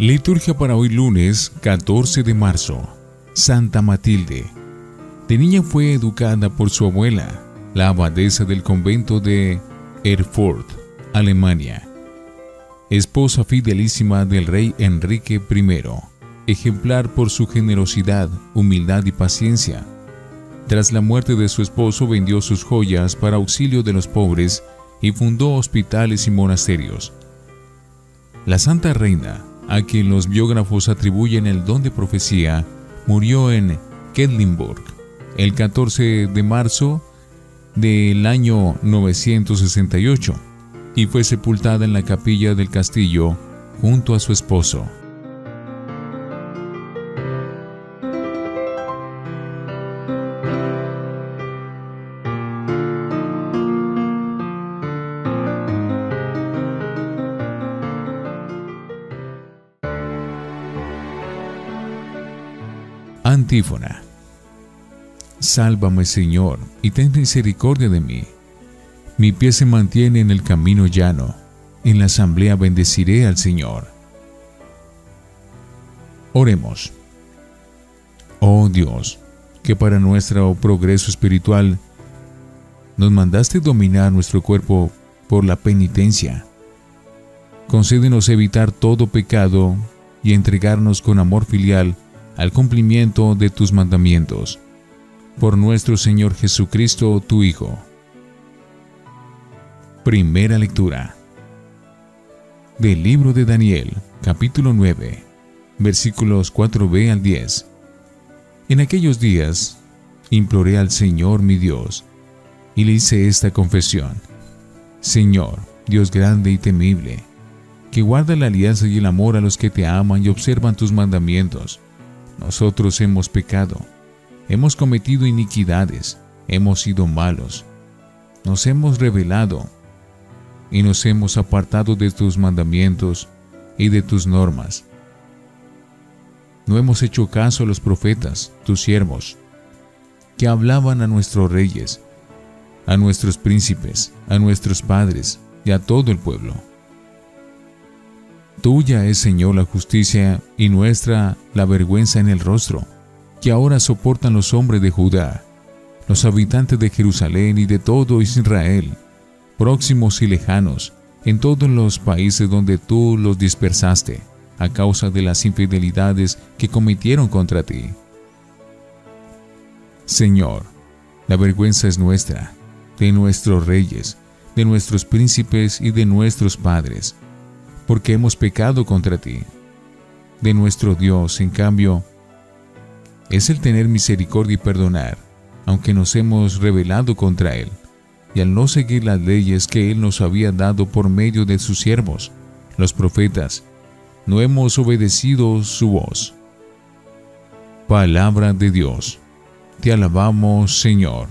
Liturgia para hoy lunes 14 de marzo. Santa Matilde. De niña fue educada por su abuela, la abadesa del convento de Erfurt, Alemania. Esposa fidelísima del rey Enrique I, ejemplar por su generosidad, humildad y paciencia. Tras la muerte de su esposo vendió sus joyas para auxilio de los pobres y fundó hospitales y monasterios. La Santa Reina a quien los biógrafos atribuyen el don de profecía, murió en Kedlinburg el 14 de marzo del año 968 y fue sepultada en la capilla del castillo junto a su esposo. Antífona. Sálvame Señor, y ten misericordia de mí. Mi pie se mantiene en el camino llano, en la asamblea bendeciré al Señor. Oremos. Oh Dios, que para nuestro progreso espiritual nos mandaste dominar nuestro cuerpo por la penitencia. Concédenos evitar todo pecado y entregarnos con amor filial al cumplimiento de tus mandamientos. Por nuestro Señor Jesucristo, tu Hijo. Primera lectura. Del libro de Daniel, capítulo 9, versículos 4b al 10. En aquellos días, imploré al Señor mi Dios, y le hice esta confesión. Señor, Dios grande y temible, que guarda la alianza y el amor a los que te aman y observan tus mandamientos nosotros hemos pecado, hemos cometido iniquidades, hemos sido malos, nos hemos rebelado y nos hemos apartado de tus mandamientos y de tus normas. No hemos hecho caso a los profetas, tus siervos, que hablaban a nuestros reyes, a nuestros príncipes, a nuestros padres y a todo el pueblo. Tuya es, Señor, la justicia y nuestra la vergüenza en el rostro, que ahora soportan los hombres de Judá, los habitantes de Jerusalén y de todo Israel, próximos y lejanos, en todos los países donde tú los dispersaste, a causa de las infidelidades que cometieron contra ti. Señor, la vergüenza es nuestra, de nuestros reyes, de nuestros príncipes y de nuestros padres, porque hemos pecado contra ti. De nuestro Dios, en cambio, es el tener misericordia y perdonar, aunque nos hemos rebelado contra Él, y al no seguir las leyes que Él nos había dado por medio de sus siervos, los profetas, no hemos obedecido su voz. Palabra de Dios. Te alabamos, Señor.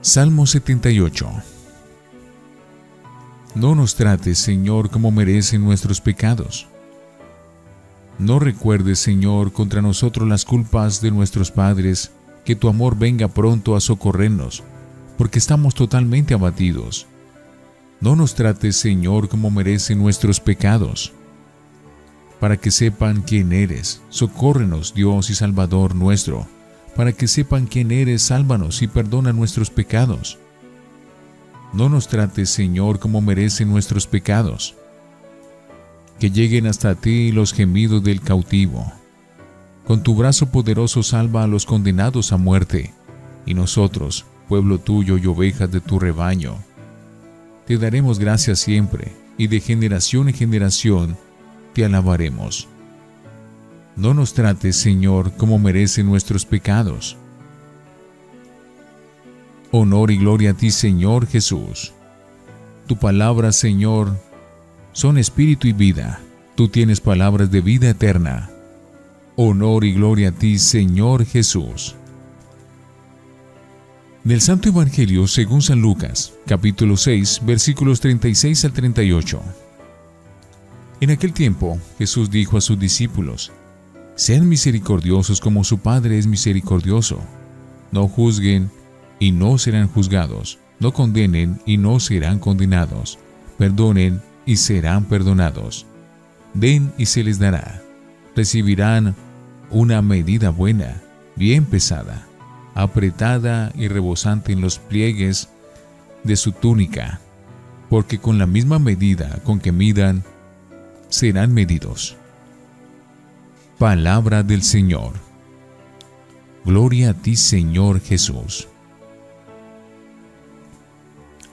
Salmo 78 no nos trates, Señor, como merecen nuestros pecados. No recuerdes, Señor, contra nosotros las culpas de nuestros padres, que tu amor venga pronto a socorrernos, porque estamos totalmente abatidos. No nos trates, Señor, como merecen nuestros pecados. Para que sepan quién eres, socórrenos, Dios y Salvador nuestro. Para que sepan quién eres, sálvanos y perdona nuestros pecados no nos trates, Señor, como merecen nuestros pecados. Que lleguen hasta ti los gemidos del cautivo. Con tu brazo poderoso salva a los condenados a muerte, y nosotros, pueblo tuyo y ovejas de tu rebaño. Te daremos gracias siempre, y de generación en generación te alabaremos. No nos trates, Señor, como merecen nuestros pecados Honor y gloria a ti, Señor Jesús. Tu palabra, Señor, son espíritu y vida. Tú tienes palabras de vida eterna. Honor y gloria a ti, Señor Jesús. Del Santo Evangelio según San Lucas, capítulo 6, versículos 36 al 38. En aquel tiempo Jesús dijo a sus discípulos, Sean misericordiosos como su Padre es misericordioso. No juzguen y no serán juzgados, no condenen y no serán condenados, perdonen y serán perdonados. Den y se les dará. Recibirán una medida buena, bien pesada, apretada y rebosante en los pliegues de su túnica, porque con la misma medida con que midan, serán medidos. Palabra del Señor. Gloria a ti, Señor Jesús.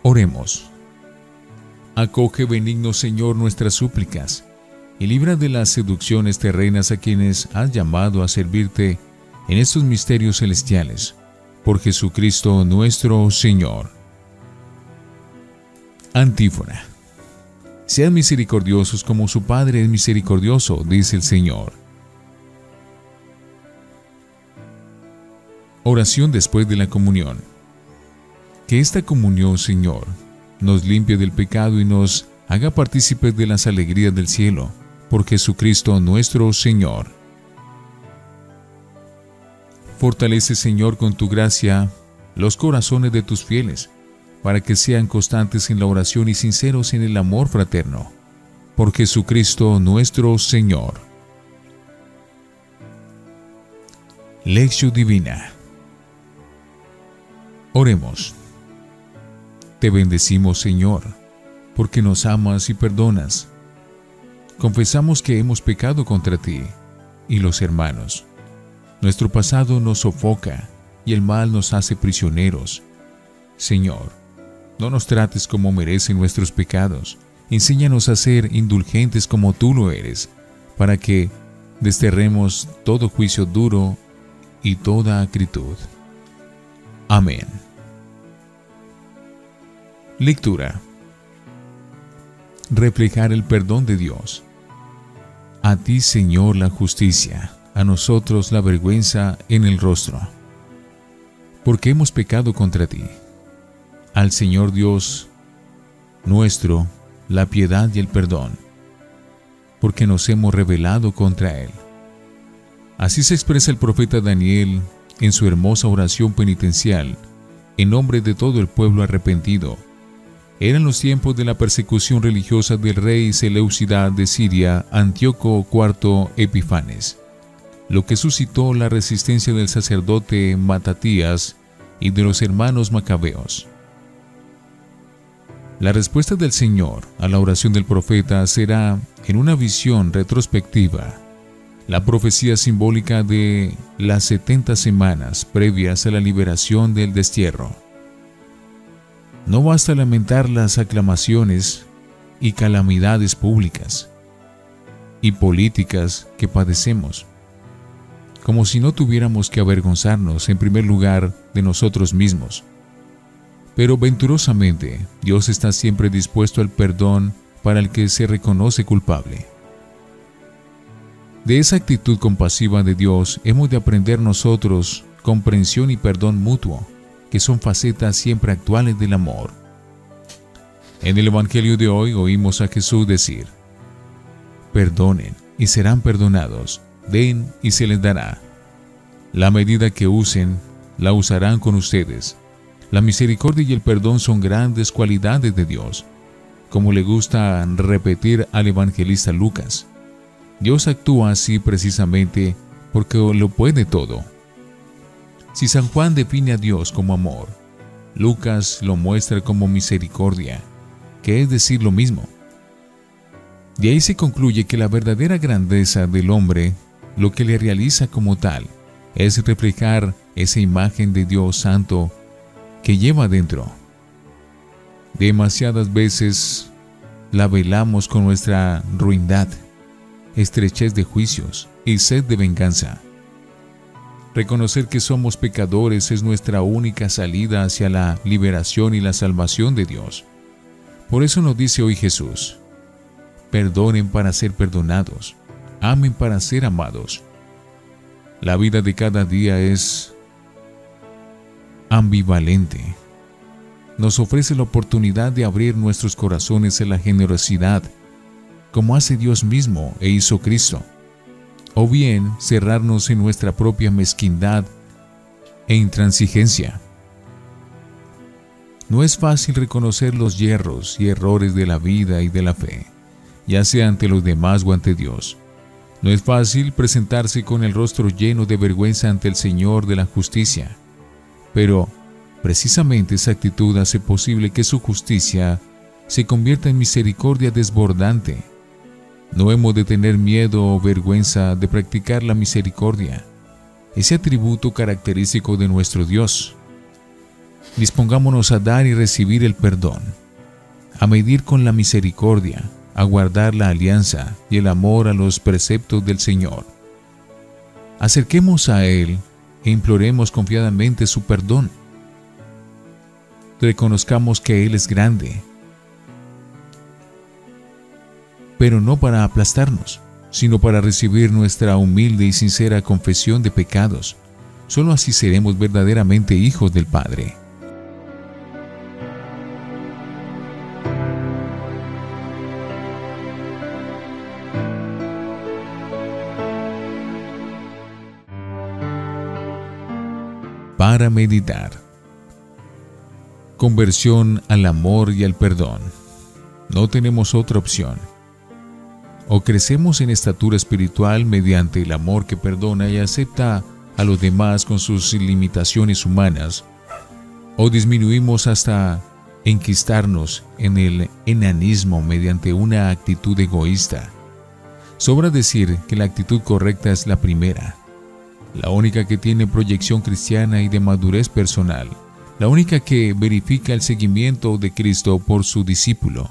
Oremos. Acoge benigno Señor nuestras súplicas y libra de las seducciones terrenas a quienes has llamado a servirte en estos misterios celestiales. Por Jesucristo nuestro Señor. Antífona. Sean misericordiosos como su Padre es misericordioso, dice el Señor. Oración después de la comunión. Que esta comunión, Señor, nos limpie del pecado y nos haga partícipes de las alegrías del cielo, por Jesucristo nuestro Señor. Fortalece, Señor, con tu gracia los corazones de tus fieles, para que sean constantes en la oración y sinceros en el amor fraterno. Por Jesucristo nuestro Señor. Lección Divina. Oremos. Te bendecimos, Señor, porque nos amas y perdonas. Confesamos que hemos pecado contra ti y los hermanos. Nuestro pasado nos sofoca y el mal nos hace prisioneros. Señor, no nos trates como merecen nuestros pecados. Enséñanos a ser indulgentes como tú lo eres, para que desterremos todo juicio duro y toda acritud. Amén. Lectura. Reflejar el perdón de Dios. A ti, Señor, la justicia, a nosotros la vergüenza en el rostro. Porque hemos pecado contra ti. Al Señor Dios nuestro, la piedad y el perdón. Porque nos hemos rebelado contra Él. Así se expresa el profeta Daniel en su hermosa oración penitencial en nombre de todo el pueblo arrepentido eran los tiempos de la persecución religiosa del rey Seleucidad de Siria, Antíoco IV Epifanes, lo que suscitó la resistencia del sacerdote Matatías y de los hermanos macabeos. La respuesta del Señor a la oración del profeta será, en una visión retrospectiva, la profecía simbólica de las 70 semanas previas a la liberación del destierro. No basta lamentar las aclamaciones y calamidades públicas y políticas que padecemos, como si no tuviéramos que avergonzarnos en primer lugar de nosotros mismos. Pero venturosamente Dios está siempre dispuesto al perdón para el que se reconoce culpable. De esa actitud compasiva de Dios hemos de aprender nosotros comprensión y perdón mutuo que son facetas siempre actuales del amor. En el Evangelio de hoy oímos a Jesús decir, perdonen y serán perdonados, den y se les dará. La medida que usen, la usarán con ustedes. La misericordia y el perdón son grandes cualidades de Dios, como le gusta repetir al evangelista Lucas. Dios actúa así precisamente porque lo puede todo si San Juan define a Dios como amor, Lucas lo muestra como misericordia, que es decir lo mismo. De ahí se concluye que la verdadera grandeza del hombre, lo que le realiza como tal, es reflejar esa imagen de Dios Santo que lleva dentro. Demasiadas veces la velamos con nuestra ruindad, estrechez de juicios y sed de venganza. Reconocer que somos pecadores es nuestra única salida hacia la liberación y la salvación de Dios. Por eso nos dice hoy Jesús, perdonen para ser perdonados, amen para ser amados. La vida de cada día es ambivalente. Nos ofrece la oportunidad de abrir nuestros corazones a la generosidad, como hace Dios mismo e hizo Cristo o bien cerrarnos en nuestra propia mezquindad e intransigencia. No es fácil reconocer los hierros y errores de la vida y de la fe, ya sea ante los demás o ante Dios. No es fácil presentarse con el rostro lleno de vergüenza ante el Señor de la justicia, pero precisamente esa actitud hace posible que su justicia se convierta en misericordia desbordante. No hemos de tener miedo o vergüenza de practicar la misericordia, ese atributo característico de nuestro Dios. Dispongámonos a dar y recibir el perdón, a medir con la misericordia, a guardar la alianza y el amor a los preceptos del Señor. Acerquemos a Él e imploremos confiadamente su perdón. Reconozcamos que Él es grande, pero no para aplastarnos, sino para recibir nuestra humilde y sincera confesión de pecados. Solo así seremos verdaderamente hijos del Padre. para meditar. Conversión al amor y al perdón. No tenemos otra opción. O crecemos en estatura espiritual mediante el amor que perdona y acepta a los demás con sus limitaciones humanas, o disminuimos hasta enquistarnos en el enanismo mediante una actitud egoísta. Sobra decir que la actitud correcta es la primera, la única que tiene proyección cristiana y de madurez personal, la única que verifica el seguimiento de Cristo por su discípulo.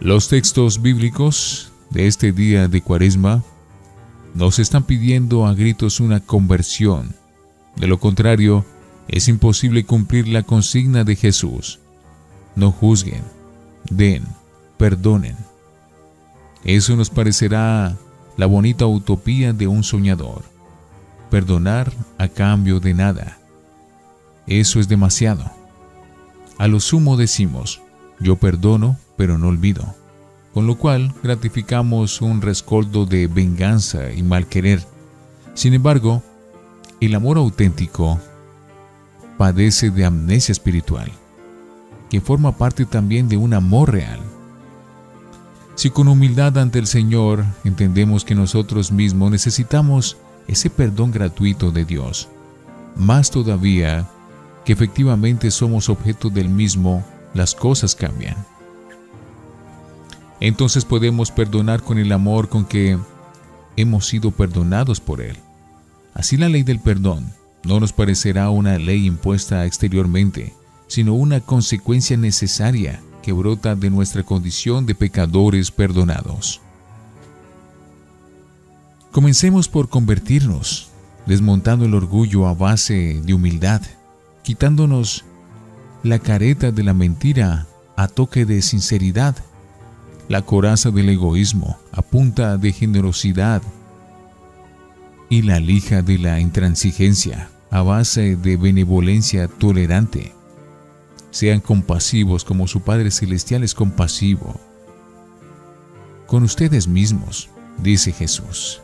Los textos bíblicos de este día de Cuaresma nos están pidiendo a gritos una conversión. De lo contrario, es imposible cumplir la consigna de Jesús. No juzguen, den, perdonen. Eso nos parecerá la bonita utopía de un soñador perdonar a cambio de nada. Eso es demasiado. A lo sumo decimos, yo perdono, pero no olvido, con lo cual gratificamos un rescoldo de venganza y mal querer. Sin embargo, el amor auténtico padece de amnesia espiritual, que forma parte también de un amor real. Si con humildad ante el Señor entendemos que nosotros mismos necesitamos ese perdón gratuito de Dios. Más todavía que efectivamente somos objeto del mismo, las cosas cambian. Entonces podemos perdonar con el amor con que hemos sido perdonados por Él. Así la ley del perdón no nos parecerá una ley impuesta exteriormente, sino una consecuencia necesaria que brota de nuestra condición de pecadores perdonados. Comencemos por convertirnos, desmontando el orgullo a base de humildad, quitándonos la careta de la mentira a toque de sinceridad, la coraza del egoísmo a punta de generosidad y la lija de la intransigencia a base de benevolencia tolerante. Sean compasivos como su Padre Celestial es compasivo. Con ustedes mismos, dice Jesús.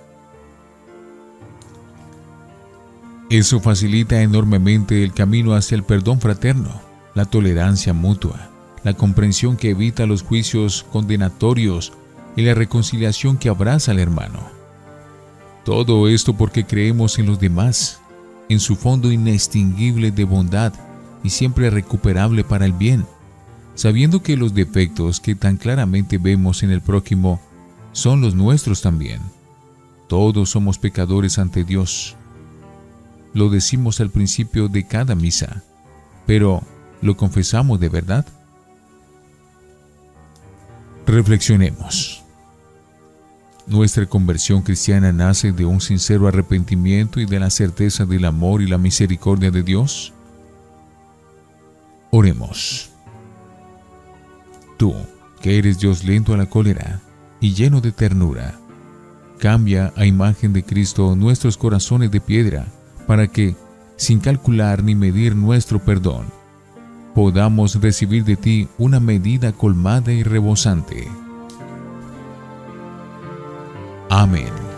Eso facilita enormemente el camino hacia el perdón fraterno, la tolerancia mutua, la comprensión que evita los juicios condenatorios y la reconciliación que abraza al hermano. Todo esto porque creemos en los demás, en su fondo inextinguible de bondad y siempre recuperable para el bien, sabiendo que los defectos que tan claramente vemos en el prójimo son los nuestros también. Todos somos pecadores ante Dios lo decimos al principio de cada misa, pero ¿lo confesamos de verdad? Reflexionemos. Nuestra conversión cristiana nace de un sincero arrepentimiento y de la certeza del amor y la misericordia de Dios. Oremos. Tú, que eres Dios lento a la cólera y lleno de ternura, cambia a imagen de Cristo nuestros corazones de piedra para que, sin calcular ni medir nuestro perdón, podamos recibir de ti una medida colmada y rebosante. Amén.